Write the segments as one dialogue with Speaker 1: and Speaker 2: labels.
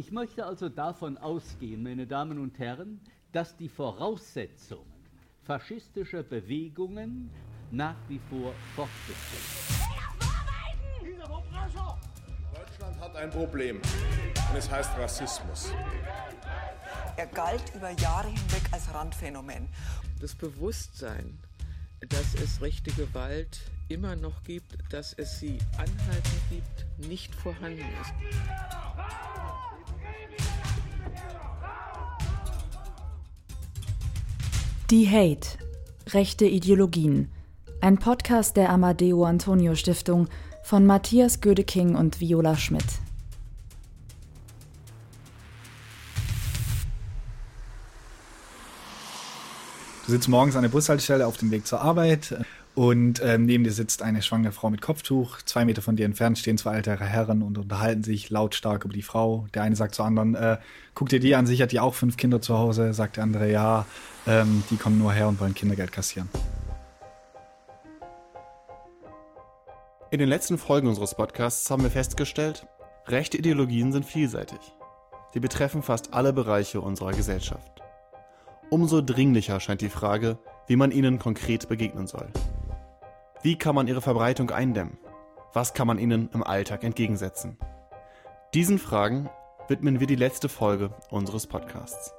Speaker 1: Ich möchte also davon ausgehen, meine Damen und Herren, dass die Voraussetzungen faschistischer Bewegungen nach wie vor fortbestehen.
Speaker 2: Deutschland hat ein Problem und es heißt Rassismus.
Speaker 3: Er galt über Jahre hinweg als Randphänomen.
Speaker 4: Das Bewusstsein, dass es rechte Gewalt immer noch gibt, dass es sie anhaltend gibt, nicht vorhanden ist.
Speaker 5: Die Hate. Rechte Ideologien. Ein Podcast der Amadeo Antonio Stiftung von Matthias Gödeking und Viola Schmidt.
Speaker 6: Du sitzt morgens an der Bushaltestelle auf dem Weg zur Arbeit und ähm, neben dir sitzt eine schwangere Frau mit Kopftuch. Zwei Meter von dir entfernt stehen zwei ältere Herren und unterhalten sich lautstark über die Frau. Der eine sagt zur anderen, äh, guck dir die an, sicher hat die auch fünf Kinder zu Hause. Sagt der andere, ja, ähm, die kommen nur her und wollen Kindergeld kassieren.
Speaker 7: In den letzten Folgen unseres Podcasts haben wir festgestellt, rechte Ideologien sind vielseitig. Sie betreffen fast alle Bereiche unserer Gesellschaft. Umso dringlicher scheint die Frage, wie man ihnen konkret begegnen soll. Wie kann man ihre Verbreitung eindämmen? Was kann man ihnen im Alltag entgegensetzen? Diesen Fragen widmen wir die letzte Folge unseres Podcasts.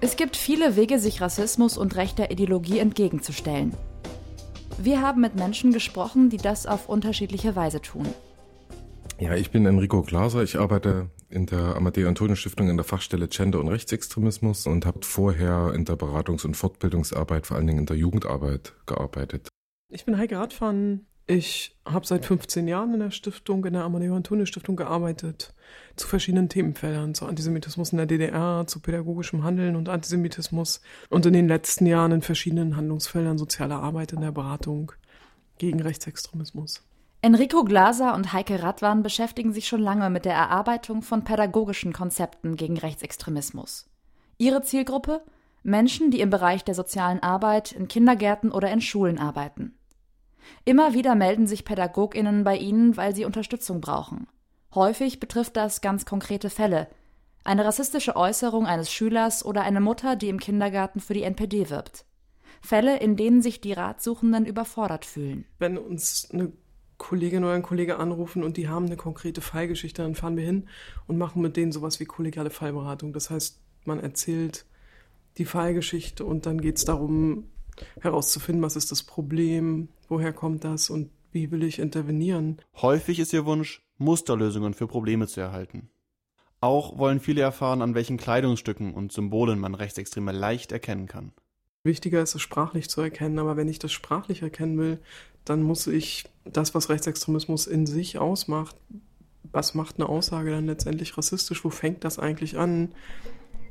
Speaker 5: Es gibt viele Wege, sich Rassismus und rechter Ideologie entgegenzustellen. Wir haben mit Menschen gesprochen, die das auf unterschiedliche Weise tun.
Speaker 8: Ja, ich bin Enrico Glaser. Ich arbeite in der Amadeo Antonio Stiftung in der Fachstelle Gender und Rechtsextremismus und habe vorher in der Beratungs- und Fortbildungsarbeit, vor allen Dingen in der Jugendarbeit gearbeitet.
Speaker 9: Ich bin Heike Radfahren. Ich habe seit 15 Jahren in der Stiftung, in der Amadeo Antonio Stiftung gearbeitet, zu verschiedenen Themenfeldern, zu Antisemitismus in der DDR, zu pädagogischem Handeln und Antisemitismus und in den letzten Jahren in verschiedenen Handlungsfeldern sozialer Arbeit in der Beratung gegen Rechtsextremismus.
Speaker 5: Enrico Glaser und Heike Radwan beschäftigen sich schon lange mit der Erarbeitung von pädagogischen Konzepten gegen Rechtsextremismus. Ihre Zielgruppe? Menschen, die im Bereich der sozialen Arbeit in Kindergärten oder in Schulen arbeiten. Immer wieder melden sich Pädagoginnen bei ihnen, weil sie Unterstützung brauchen. Häufig betrifft das ganz konkrete Fälle. Eine rassistische Äußerung eines Schülers oder eine Mutter, die im Kindergarten für die NPD wirbt. Fälle, in denen sich die Ratsuchenden überfordert fühlen.
Speaker 9: Wenn uns eine Kollegin oder ein Kollege anrufen und die haben eine konkrete Fallgeschichte, dann fahren wir hin und machen mit denen sowas wie kollegiale Fallberatung. Das heißt, man erzählt die Fallgeschichte und dann geht es darum, herauszufinden, was ist das Problem, woher kommt das und wie will ich intervenieren.
Speaker 7: Häufig ist ihr Wunsch, Musterlösungen für Probleme zu erhalten. Auch wollen viele erfahren, an welchen Kleidungsstücken und Symbolen man Rechtsextreme leicht erkennen kann.
Speaker 9: Wichtiger ist es sprachlich zu erkennen, aber wenn ich das sprachlich erkennen will, dann muss ich das, was Rechtsextremismus in sich ausmacht, was macht eine Aussage dann letztendlich rassistisch, wo fängt das eigentlich an?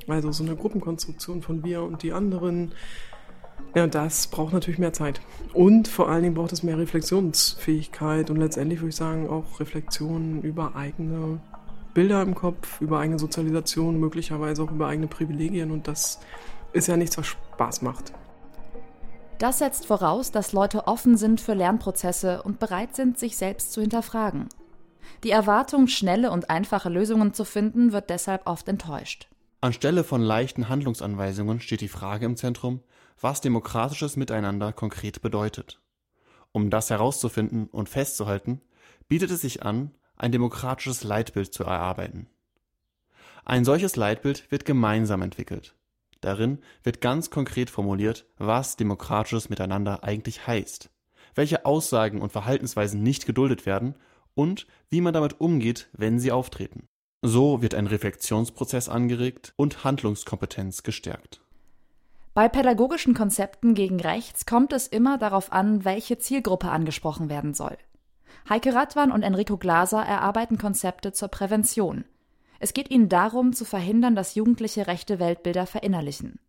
Speaker 9: Also so eine Gruppenkonstruktion von wir und die anderen, ja, das braucht natürlich mehr Zeit. Und vor allen Dingen braucht es mehr Reflexionsfähigkeit und letztendlich würde ich sagen auch Reflexionen über eigene Bilder im Kopf, über eigene Sozialisation, möglicherweise auch über eigene Privilegien und das ist ja nichts, was Spaß macht.
Speaker 5: Das setzt voraus, dass Leute offen sind für Lernprozesse und bereit sind, sich selbst zu hinterfragen. Die Erwartung, schnelle und einfache Lösungen zu finden, wird deshalb oft enttäuscht.
Speaker 7: Anstelle von leichten Handlungsanweisungen steht die Frage im Zentrum, was demokratisches Miteinander konkret bedeutet. Um das herauszufinden und festzuhalten, bietet es sich an, ein demokratisches Leitbild zu erarbeiten. Ein solches Leitbild wird gemeinsam entwickelt. Darin wird ganz konkret formuliert, was demokratisches Miteinander eigentlich heißt, welche Aussagen und Verhaltensweisen nicht geduldet werden und wie man damit umgeht, wenn sie auftreten. So wird ein Reflexionsprozess angeregt und Handlungskompetenz gestärkt.
Speaker 5: Bei pädagogischen Konzepten gegen rechts kommt es immer darauf an, welche Zielgruppe angesprochen werden soll. Heike Radwan und Enrico Glaser erarbeiten Konzepte zur Prävention. Es geht ihnen darum, zu verhindern, dass Jugendliche rechte Weltbilder verinnerlichen.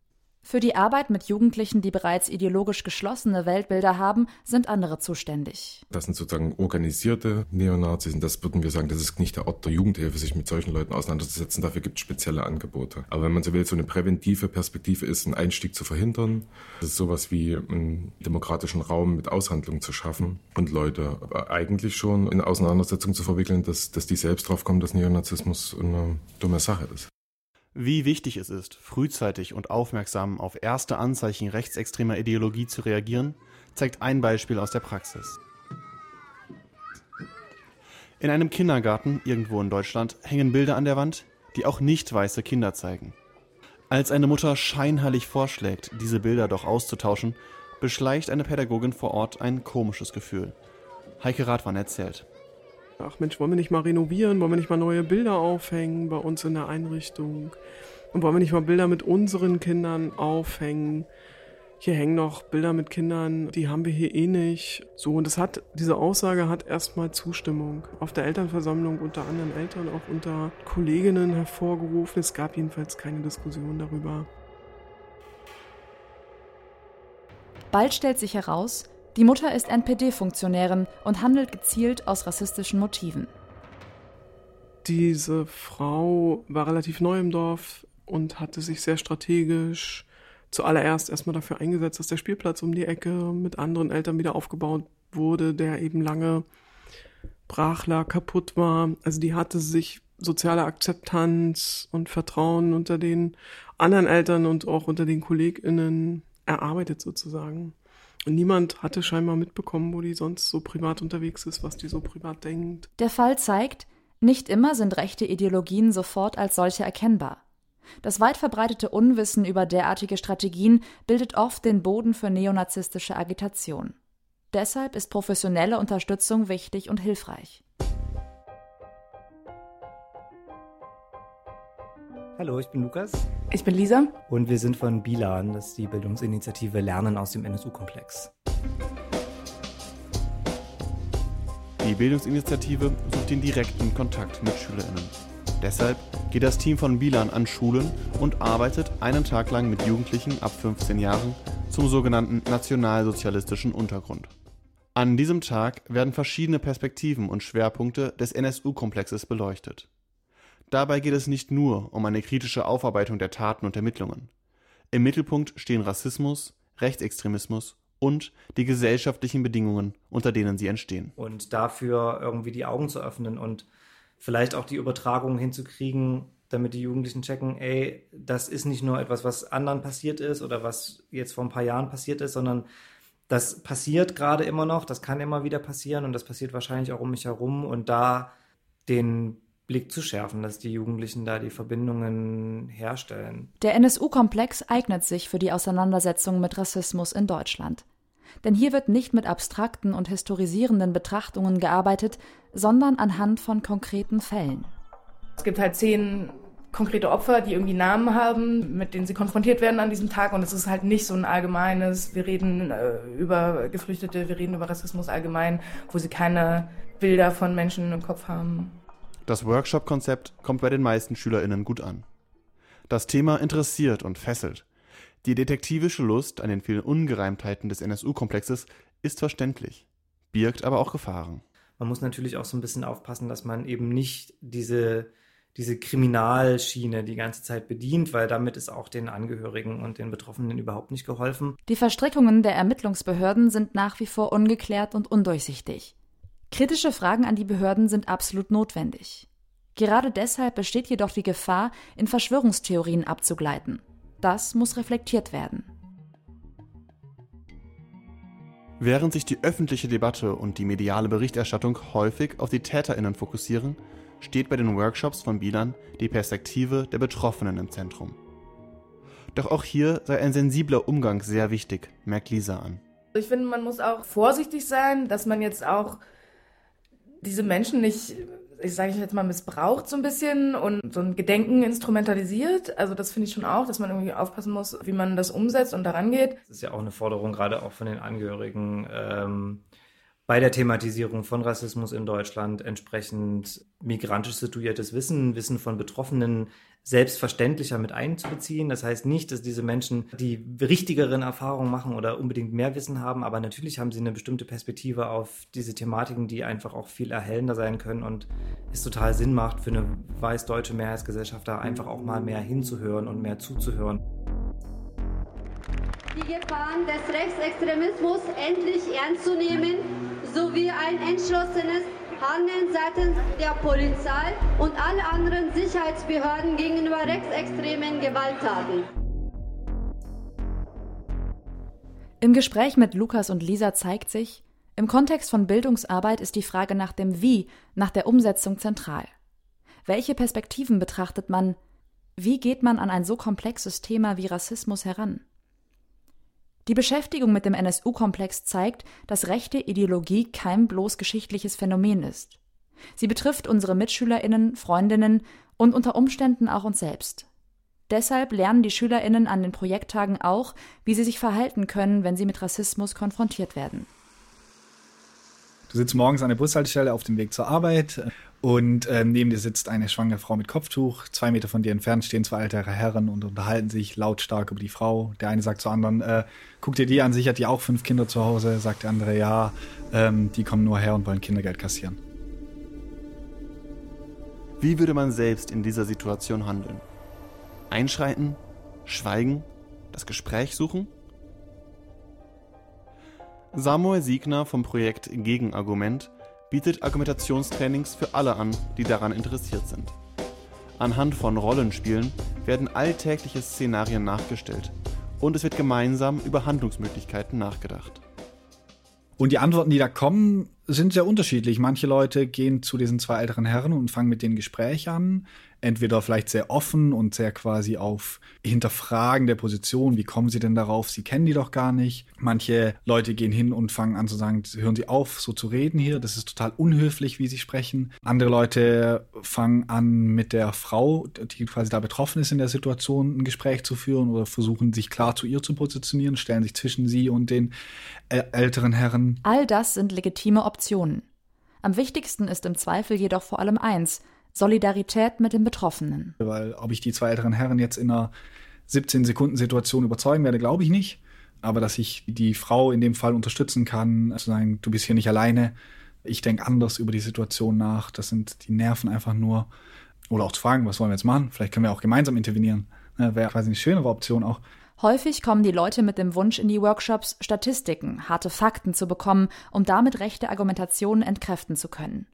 Speaker 5: Für die Arbeit mit Jugendlichen, die bereits ideologisch geschlossene Weltbilder haben, sind andere zuständig.
Speaker 8: Das sind sozusagen organisierte Neonazis und das würden wir sagen, das ist nicht der Ort der Jugendhilfe, sich mit solchen Leuten auseinanderzusetzen. Dafür gibt es spezielle Angebote. Aber wenn man so will, so eine präventive Perspektive ist, einen Einstieg zu verhindern. Das ist sowas wie einen demokratischen Raum mit Aushandlung zu schaffen und Leute eigentlich schon in Auseinandersetzungen zu verwickeln, dass, dass die selbst drauf kommen, dass Neonazismus eine dumme Sache ist.
Speaker 7: Wie wichtig es ist, frühzeitig und aufmerksam auf erste Anzeichen rechtsextremer Ideologie zu reagieren, zeigt ein Beispiel aus der Praxis. In einem Kindergarten irgendwo in Deutschland hängen Bilder an der Wand, die auch nicht weiße Kinder zeigen. Als eine Mutter scheinheilig vorschlägt, diese Bilder doch auszutauschen, beschleicht eine Pädagogin vor Ort ein komisches Gefühl. Heike Radwan erzählt.
Speaker 9: Ach Mensch, wollen wir nicht mal renovieren? Wollen wir nicht mal neue Bilder aufhängen bei uns in der Einrichtung? Und wollen wir nicht mal Bilder mit unseren Kindern aufhängen? Hier hängen noch Bilder mit Kindern, die haben wir hier eh nicht. So, und das hat, diese Aussage hat erstmal Zustimmung auf der Elternversammlung unter anderen Eltern, auch unter Kolleginnen hervorgerufen. Es gab jedenfalls keine Diskussion darüber.
Speaker 5: Bald stellt sich heraus, die Mutter ist NPD-Funktionärin und handelt gezielt aus rassistischen Motiven.
Speaker 9: Diese Frau war relativ neu im Dorf und hatte sich sehr strategisch zuallererst erstmal dafür eingesetzt, dass der Spielplatz um die Ecke mit anderen Eltern wieder aufgebaut wurde, der eben lange brach lag, kaputt war. Also die hatte sich soziale Akzeptanz und Vertrauen unter den anderen Eltern und auch unter den KollegInnen erarbeitet sozusagen. Niemand hatte scheinbar mitbekommen, wo die sonst so privat unterwegs ist, was die so privat denkt.
Speaker 5: Der Fall zeigt, nicht immer sind rechte Ideologien sofort als solche erkennbar. Das weit verbreitete Unwissen über derartige Strategien bildet oft den Boden für neonazistische Agitation. Deshalb ist professionelle Unterstützung wichtig und hilfreich.
Speaker 10: Hallo, ich bin Lukas.
Speaker 11: Ich bin Lisa.
Speaker 10: Und wir sind von BILAN, das ist die Bildungsinitiative Lernen aus dem NSU-Komplex.
Speaker 7: Die Bildungsinitiative sucht den direkten Kontakt mit SchülerInnen. Deshalb geht das Team von Bilan an Schulen und arbeitet einen Tag lang mit Jugendlichen ab 15 Jahren zum sogenannten nationalsozialistischen Untergrund. An diesem Tag werden verschiedene Perspektiven und Schwerpunkte des NSU-Komplexes beleuchtet. Dabei geht es nicht nur um eine kritische Aufarbeitung der Taten und Ermittlungen. Im Mittelpunkt stehen Rassismus, Rechtsextremismus und die gesellschaftlichen Bedingungen, unter denen sie entstehen.
Speaker 10: Und dafür irgendwie die Augen zu öffnen und vielleicht auch die Übertragung hinzukriegen, damit die Jugendlichen checken, ey, das ist nicht nur etwas, was anderen passiert ist oder was jetzt vor ein paar Jahren passiert ist, sondern das passiert gerade immer noch, das kann immer wieder passieren und das passiert wahrscheinlich auch um mich herum und da den Blick zu schärfen, dass die Jugendlichen da die Verbindungen herstellen.
Speaker 5: Der NSU-Komplex eignet sich für die Auseinandersetzung mit Rassismus in Deutschland. Denn hier wird nicht mit abstrakten und historisierenden Betrachtungen gearbeitet, sondern anhand von konkreten Fällen.
Speaker 11: Es gibt halt zehn konkrete Opfer, die irgendwie Namen haben, mit denen sie konfrontiert werden an diesem Tag. Und es ist halt nicht so ein allgemeines, wir reden äh, über Geflüchtete, wir reden über Rassismus allgemein, wo sie keine Bilder von Menschen im Kopf haben.
Speaker 7: Das Workshop-Konzept kommt bei den meisten SchülerInnen gut an. Das Thema interessiert und fesselt. Die detektivische Lust an den vielen Ungereimtheiten des NSU-Komplexes ist verständlich, birgt aber auch Gefahren.
Speaker 10: Man muss natürlich auch so ein bisschen aufpassen, dass man eben nicht diese, diese Kriminalschiene die ganze Zeit bedient, weil damit ist auch den Angehörigen und den Betroffenen überhaupt nicht geholfen.
Speaker 5: Die Verstrickungen der Ermittlungsbehörden sind nach wie vor ungeklärt und undurchsichtig. Kritische Fragen an die Behörden sind absolut notwendig. Gerade deshalb besteht jedoch die Gefahr, in Verschwörungstheorien abzugleiten. Das muss reflektiert werden.
Speaker 7: Während sich die öffentliche Debatte und die mediale Berichterstattung häufig auf die TäterInnen fokussieren, steht bei den Workshops von Bilan die Perspektive der Betroffenen im Zentrum. Doch auch hier sei ein sensibler Umgang sehr wichtig, merkt Lisa an.
Speaker 11: Ich finde, man muss auch vorsichtig sein, dass man jetzt auch diese Menschen nicht, ich sage jetzt mal, missbraucht so ein bisschen und so ein Gedenken instrumentalisiert. Also das finde ich schon auch, dass man irgendwie aufpassen muss, wie man das umsetzt und daran geht.
Speaker 10: Das ist ja auch eine Forderung gerade auch von den Angehörigen. Ähm bei der Thematisierung von Rassismus in Deutschland entsprechend migrantisch situiertes Wissen, Wissen von Betroffenen selbstverständlicher mit einzubeziehen. Das heißt nicht, dass diese Menschen die richtigeren Erfahrungen machen oder unbedingt mehr Wissen haben, aber natürlich haben sie eine bestimmte Perspektive auf diese Thematiken, die einfach auch viel erhellender sein können und es total Sinn macht für eine weiß-deutsche Mehrheitsgesellschaft da einfach auch mal mehr hinzuhören und mehr zuzuhören.
Speaker 12: Die Gefahren des Rechtsextremismus endlich ernst zu nehmen, sowie ein entschlossenes Handeln seitens der Polizei und alle anderen Sicherheitsbehörden gegenüber rechtsextremen Gewalttaten.
Speaker 5: Im Gespräch mit Lukas und Lisa zeigt sich, im Kontext von Bildungsarbeit ist die Frage nach dem Wie, nach der Umsetzung zentral. Welche Perspektiven betrachtet man? Wie geht man an ein so komplexes Thema wie Rassismus heran? Die Beschäftigung mit dem NSU-Komplex zeigt, dass rechte Ideologie kein bloß geschichtliches Phänomen ist. Sie betrifft unsere Mitschülerinnen, Freundinnen und unter Umständen auch uns selbst. Deshalb lernen die Schülerinnen an den Projekttagen auch, wie sie sich verhalten können, wenn sie mit Rassismus konfrontiert werden.
Speaker 6: Du sitzt morgens an der Bushaltestelle auf dem Weg zur Arbeit und ähm, neben dir sitzt eine schwangere Frau mit Kopftuch. Zwei Meter von dir entfernt stehen zwei ältere Herren und unterhalten sich lautstark über die Frau. Der eine sagt zur anderen, äh, guck dir die an, sicher hat die auch fünf Kinder zu Hause. Sagt der andere, ja, ähm, die kommen nur her und wollen Kindergeld kassieren.
Speaker 7: Wie würde man selbst in dieser Situation handeln? Einschreiten? Schweigen? Das Gespräch suchen? Samuel Siegner vom Projekt Gegenargument bietet Argumentationstrainings für alle an, die daran interessiert sind. Anhand von Rollenspielen werden alltägliche Szenarien nachgestellt und es wird gemeinsam über Handlungsmöglichkeiten nachgedacht.
Speaker 6: Und die Antworten, die da kommen, sind sehr unterschiedlich. Manche Leute gehen zu diesen zwei älteren Herren und fangen mit denen Gespräch an entweder vielleicht sehr offen und sehr quasi auf Hinterfragen der Position, wie kommen sie denn darauf, sie kennen die doch gar nicht. Manche Leute gehen hin und fangen an zu sagen, hören Sie auf, so zu reden hier, das ist total unhöflich, wie Sie sprechen. Andere Leute fangen an mit der Frau, die quasi da betroffen ist in der Situation, ein Gespräch zu führen oder versuchen sich klar zu ihr zu positionieren, stellen sich zwischen sie und den älteren Herren.
Speaker 5: All das sind legitime Optionen. Am wichtigsten ist im Zweifel jedoch vor allem eins, Solidarität mit den Betroffenen.
Speaker 6: Weil ob ich die zwei älteren Herren jetzt in einer 17-Sekunden-Situation überzeugen werde, glaube ich nicht. Aber dass ich die Frau in dem Fall unterstützen kann, zu sagen, du bist hier nicht alleine, ich denke anders über die Situation nach, das sind die Nerven einfach nur. Oder auch zu fragen, was wollen wir jetzt machen? Vielleicht können wir auch gemeinsam intervenieren. Wäre quasi eine schönere Option auch.
Speaker 5: Häufig kommen die Leute mit dem Wunsch in die Workshops, Statistiken, harte Fakten zu bekommen, um damit rechte Argumentationen entkräften zu können.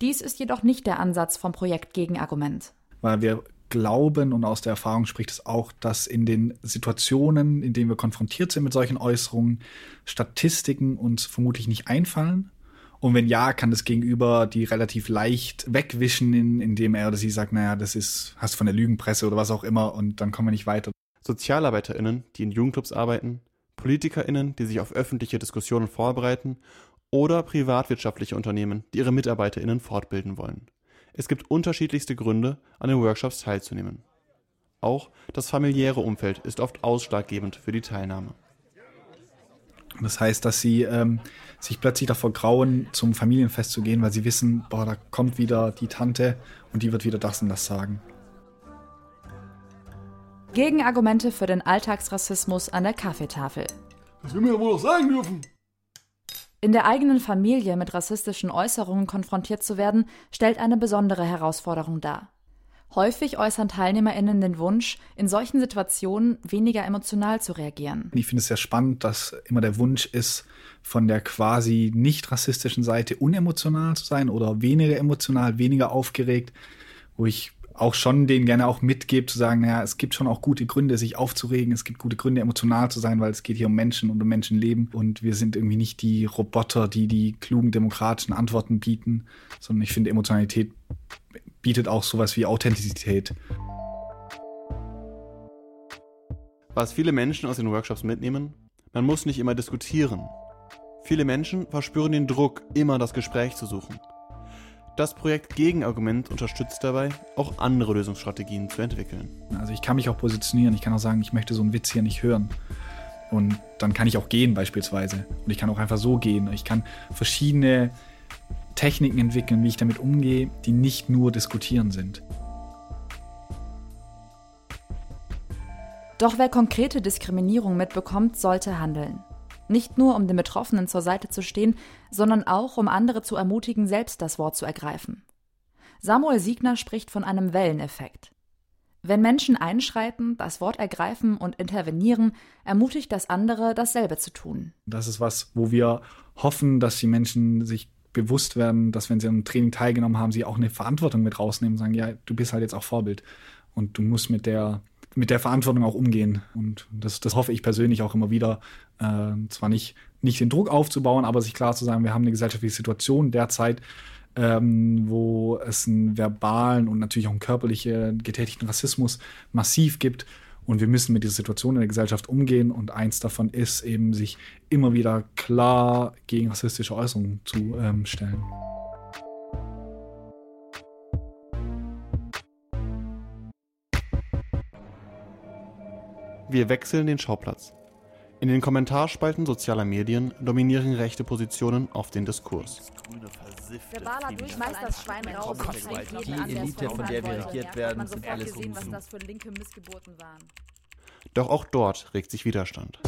Speaker 5: Dies ist jedoch nicht der Ansatz vom Projekt Gegenargument.
Speaker 6: Weil wir glauben und aus der Erfahrung spricht es auch, dass in den Situationen, in denen wir konfrontiert sind mit solchen Äußerungen, Statistiken uns vermutlich nicht einfallen. Und wenn ja, kann das Gegenüber die relativ leicht wegwischen, indem er oder sie sagt, naja, das ist, hast von der Lügenpresse oder was auch immer und dann kommen wir nicht weiter.
Speaker 7: SozialarbeiterInnen, die in Jugendclubs arbeiten, PolitikerInnen, die sich auf öffentliche Diskussionen vorbereiten oder privatwirtschaftliche Unternehmen, die ihre MitarbeiterInnen fortbilden wollen. Es gibt unterschiedlichste Gründe, an den Workshops teilzunehmen. Auch das familiäre Umfeld ist oft ausschlaggebend für die Teilnahme.
Speaker 6: Das heißt, dass sie ähm, sich plötzlich davor grauen, zum Familienfest zu gehen, weil sie wissen, boah, da kommt wieder die Tante und die wird wieder das und das sagen.
Speaker 5: Gegenargumente für den Alltagsrassismus an der Kaffeetafel.
Speaker 13: Das will mir ja wohl noch sagen dürfen.
Speaker 5: In der eigenen Familie mit rassistischen Äußerungen konfrontiert zu werden, stellt eine besondere Herausforderung dar. Häufig äußern TeilnehmerInnen den Wunsch, in solchen Situationen weniger emotional zu reagieren.
Speaker 6: Ich finde es sehr spannend, dass immer der Wunsch ist, von der quasi nicht rassistischen Seite unemotional zu sein oder weniger emotional, weniger aufgeregt, wo ich auch schon denen gerne auch mitgebe, zu sagen, naja, es gibt schon auch gute Gründe, sich aufzuregen, es gibt gute Gründe, emotional zu sein, weil es geht hier um Menschen und um Menschenleben und wir sind irgendwie nicht die Roboter, die die klugen demokratischen Antworten bieten, sondern ich finde, Emotionalität bietet auch sowas wie Authentizität.
Speaker 7: Was viele Menschen aus den Workshops mitnehmen, man muss nicht immer diskutieren. Viele Menschen verspüren den Druck, immer das Gespräch zu suchen. Das Projekt Gegenargument unterstützt dabei, auch andere Lösungsstrategien zu entwickeln.
Speaker 6: Also ich kann mich auch positionieren, ich kann auch sagen, ich möchte so einen Witz hier nicht hören. Und dann kann ich auch gehen beispielsweise. Und ich kann auch einfach so gehen. Ich kann verschiedene Techniken entwickeln, wie ich damit umgehe, die nicht nur diskutieren sind.
Speaker 5: Doch wer konkrete Diskriminierung mitbekommt, sollte handeln. Nicht nur, um den Betroffenen zur Seite zu stehen, sondern auch, um andere zu ermutigen, selbst das Wort zu ergreifen. Samuel Siegner spricht von einem Welleneffekt. Wenn Menschen einschreiten, das Wort ergreifen und intervenieren, ermutigt das andere, dasselbe zu tun.
Speaker 6: Das ist was, wo wir hoffen, dass die Menschen sich bewusst werden, dass wenn sie am Training teilgenommen haben, sie auch eine Verantwortung mit rausnehmen und sagen, ja, du bist halt jetzt auch Vorbild und du musst mit der mit der Verantwortung auch umgehen. Und das, das hoffe ich persönlich auch immer wieder, äh, zwar nicht, nicht den Druck aufzubauen, aber sich klar zu sagen, wir haben eine gesellschaftliche Situation derzeit, ähm, wo es einen verbalen und natürlich auch einen körperlichen getätigten Rassismus massiv gibt. Und wir müssen mit dieser Situation in der Gesellschaft umgehen. Und eins davon ist eben, sich immer wieder klar gegen rassistische Äußerungen zu ähm, stellen.
Speaker 7: Wir wechseln den Schauplatz. In den Kommentarspalten sozialer Medien dominieren rechte Positionen auf den Diskurs.
Speaker 5: Verbaler Durchschmeißt das Schwein raus
Speaker 1: Die Elite, von der wir regiert werden, sind alles
Speaker 5: gesehen, was das für linke Missgeburten waren.
Speaker 7: Doch auch dort regt sich Widerstand.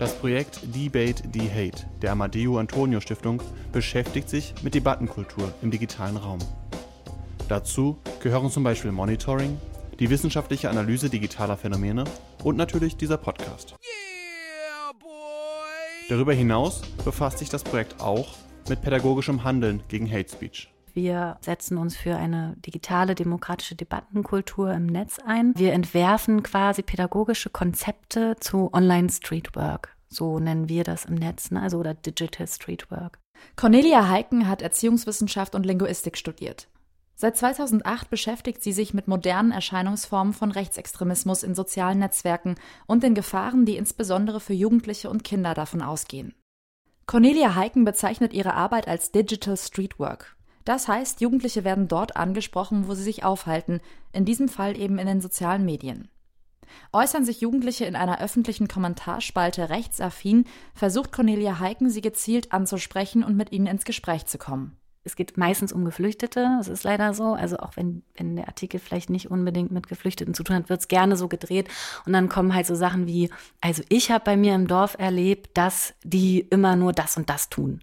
Speaker 7: Das Projekt Debate the Hate der Amadeo Antonio Stiftung beschäftigt sich mit Debattenkultur im digitalen Raum. Dazu gehören zum Beispiel Monitoring, die wissenschaftliche Analyse digitaler Phänomene und natürlich dieser Podcast. Darüber hinaus befasst sich das Projekt auch mit pädagogischem Handeln gegen Hate Speech.
Speaker 14: Wir setzen uns für eine digitale demokratische Debattenkultur im Netz ein. Wir entwerfen quasi pädagogische Konzepte zu Online Streetwork. So nennen wir das im Netz, ne? also oder Digital Streetwork.
Speaker 5: Cornelia Heiken hat Erziehungswissenschaft und Linguistik studiert. Seit 2008 beschäftigt sie sich mit modernen Erscheinungsformen von Rechtsextremismus in sozialen Netzwerken und den Gefahren, die insbesondere für Jugendliche und Kinder davon ausgehen. Cornelia Heiken bezeichnet ihre Arbeit als Digital Streetwork. Das heißt, Jugendliche werden dort angesprochen, wo sie sich aufhalten, in diesem Fall eben in den sozialen Medien. Äußern sich Jugendliche in einer öffentlichen Kommentarspalte rechtsaffin, versucht Cornelia Heiken, sie gezielt anzusprechen und mit ihnen ins Gespräch zu kommen.
Speaker 14: Es geht meistens um Geflüchtete, das ist leider so. Also auch wenn, wenn der Artikel vielleicht nicht unbedingt mit Geflüchteten zu tun hat, wird es gerne so gedreht. Und dann kommen halt so Sachen wie, also ich habe bei mir im Dorf erlebt, dass die immer nur das und das tun.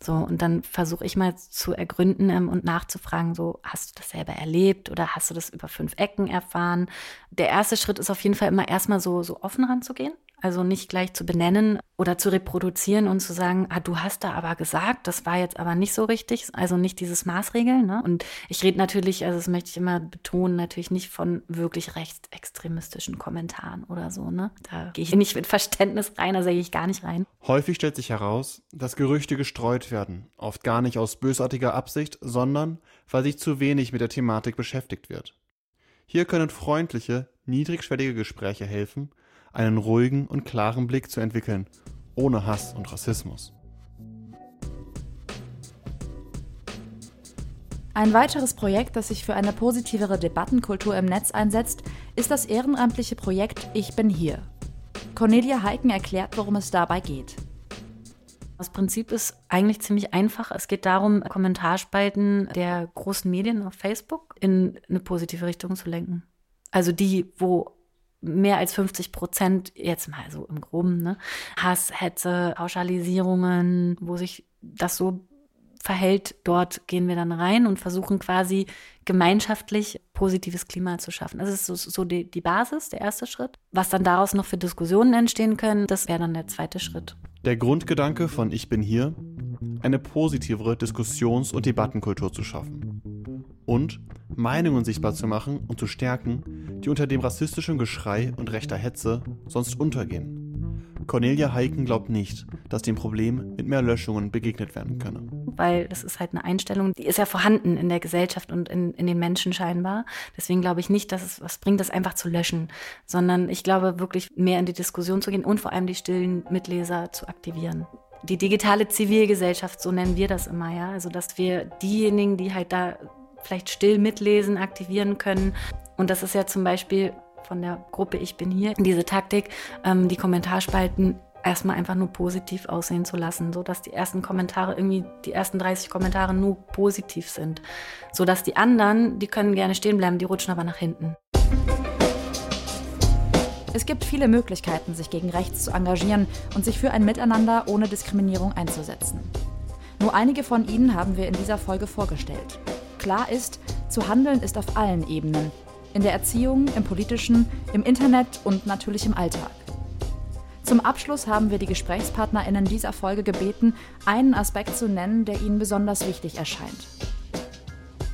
Speaker 14: So, und dann versuche ich mal zu ergründen ähm, und nachzufragen, so, hast du das selber erlebt oder hast du das über fünf Ecken erfahren? Der erste Schritt ist auf jeden Fall immer erstmal so, so offen ranzugehen. Also nicht gleich zu benennen oder zu reproduzieren und zu sagen, ah, du hast da aber gesagt, das war jetzt aber nicht so richtig. Also nicht dieses Maßregeln. Ne? Und ich rede natürlich, also das möchte ich immer betonen, natürlich nicht von wirklich rechtsextremistischen Kommentaren oder so. Ne? Da gehe ich nicht mit Verständnis rein, da gehe ich gar nicht rein.
Speaker 7: Häufig stellt sich heraus, dass Gerüchte gestreut werden, oft gar nicht aus bösartiger Absicht, sondern weil sich zu wenig mit der Thematik beschäftigt wird. Hier können freundliche, niedrigschwellige Gespräche helfen, einen ruhigen und klaren Blick zu entwickeln, ohne Hass und Rassismus.
Speaker 5: Ein weiteres Projekt, das sich für eine positivere Debattenkultur im Netz einsetzt, ist das ehrenamtliche Projekt Ich bin hier. Cornelia Heiken erklärt, worum es dabei geht.
Speaker 14: Das Prinzip ist eigentlich ziemlich einfach. Es geht darum, Kommentarspalten der großen Medien auf Facebook in eine positive Richtung zu lenken. Also die, wo mehr als 50 Prozent, jetzt mal so im Groben, ne, Hass, Hetze, Pauschalisierungen, wo sich das so verhält, dort gehen wir dann rein und versuchen quasi gemeinschaftlich positives Klima zu schaffen. Das ist so, so die, die Basis, der erste Schritt. Was dann daraus noch für Diskussionen entstehen können, das wäre dann der zweite Schritt.
Speaker 7: Der Grundgedanke von Ich bin hier, eine positivere Diskussions- und Debattenkultur zu schaffen. Und Meinungen sichtbar zu machen und zu stärken, die unter dem rassistischen Geschrei und rechter Hetze sonst untergehen. Cornelia Heiken glaubt nicht, dass dem Problem mit mehr Löschungen begegnet werden könne.
Speaker 14: Weil das ist halt eine Einstellung, die ist ja vorhanden in der Gesellschaft und in, in den Menschen scheinbar. Deswegen glaube ich nicht, dass es was bringt, das einfach zu löschen, sondern ich glaube wirklich mehr in die Diskussion zu gehen und vor allem die stillen Mitleser zu aktivieren. Die digitale Zivilgesellschaft, so nennen wir das immer, ja. Also, dass wir diejenigen, die halt da vielleicht still mitlesen, aktivieren können Und das ist ja zum Beispiel von der Gruppe Ich bin hier, diese Taktik, ähm, die Kommentarspalten erstmal einfach nur positiv aussehen zu lassen, so dass die ersten Kommentare irgendwie die ersten 30 Kommentare nur positiv sind, so dass die anderen, die können gerne stehen bleiben, die rutschen aber nach hinten.
Speaker 5: Es gibt viele Möglichkeiten, sich gegen rechts zu engagieren und sich für ein Miteinander ohne Diskriminierung einzusetzen. Nur einige von ihnen haben wir in dieser Folge vorgestellt. Klar ist, zu handeln ist auf allen Ebenen. In der Erziehung, im politischen, im Internet und natürlich im Alltag. Zum Abschluss haben wir die GesprächspartnerInnen dieser Folge gebeten, einen Aspekt zu nennen, der ihnen besonders wichtig erscheint.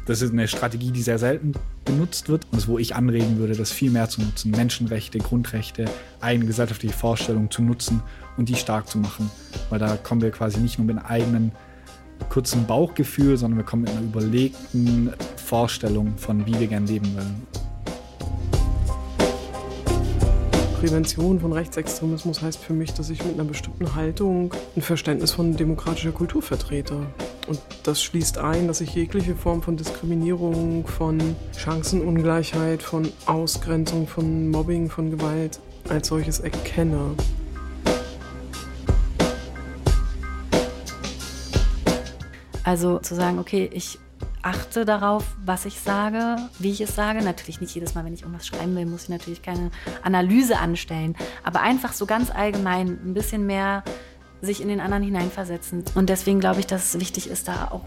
Speaker 6: Das ist eine Strategie, die sehr selten benutzt wird und wo ich anregen würde, das viel mehr zu nutzen. Menschenrechte, Grundrechte, eigene gesellschaftliche Vorstellungen zu nutzen und die stark zu machen. Weil da kommen wir quasi nicht nur mit einem eigenen kurzen Bauchgefühl, sondern wir kommen mit einer überlegten Vorstellung von, wie wir gern leben wollen.
Speaker 9: Prävention von Rechtsextremismus heißt für mich, dass ich mit einer bestimmten Haltung ein Verständnis von demokratischer Kultur vertrete. Und das schließt ein, dass ich jegliche Form von Diskriminierung, von Chancenungleichheit, von Ausgrenzung, von Mobbing, von Gewalt als solches erkenne.
Speaker 14: Also zu sagen, okay, ich achte darauf, was ich sage, wie ich es sage. Natürlich nicht jedes Mal, wenn ich irgendwas schreiben will, muss ich natürlich keine Analyse anstellen. Aber einfach so ganz allgemein ein bisschen mehr sich in den anderen hineinversetzen. Und deswegen glaube ich, dass es wichtig ist, da auch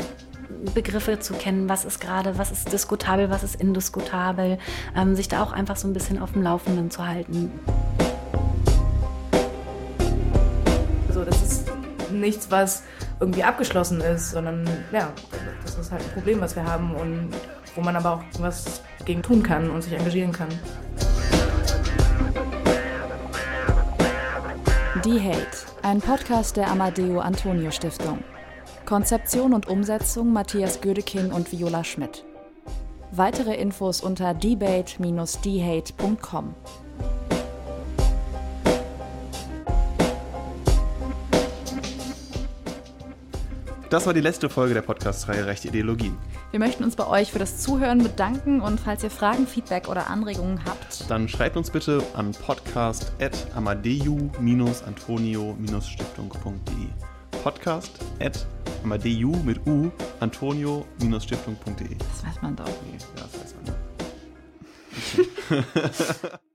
Speaker 14: Begriffe zu kennen, was ist gerade, was ist diskutabel, was ist indiskutabel, ähm, sich da auch einfach so ein bisschen auf dem Laufenden zu halten.
Speaker 11: Also das ist nichts, was irgendwie abgeschlossen ist, sondern ja, das ist halt ein Problem, was wir haben und wo man aber auch was gegen tun kann und sich engagieren kann.
Speaker 5: Die Hate, ein Podcast der Amadeo Antonio Stiftung. Konzeption und Umsetzung Matthias Gödeking und Viola Schmidt. Weitere Infos unter debate-dhate.com.
Speaker 7: Das war die letzte Folge der Podcast-Reihe Rechte Ideologien.
Speaker 5: Wir möchten uns bei euch für das Zuhören bedanken und falls ihr Fragen, Feedback oder Anregungen habt,
Speaker 7: dann schreibt uns bitte an podcast.amadeu-antonio-stiftung.de Podcast at amadeu mit u antonio-stiftung.de
Speaker 5: Das weiß man doch.
Speaker 7: Nee, ja, das weiß man.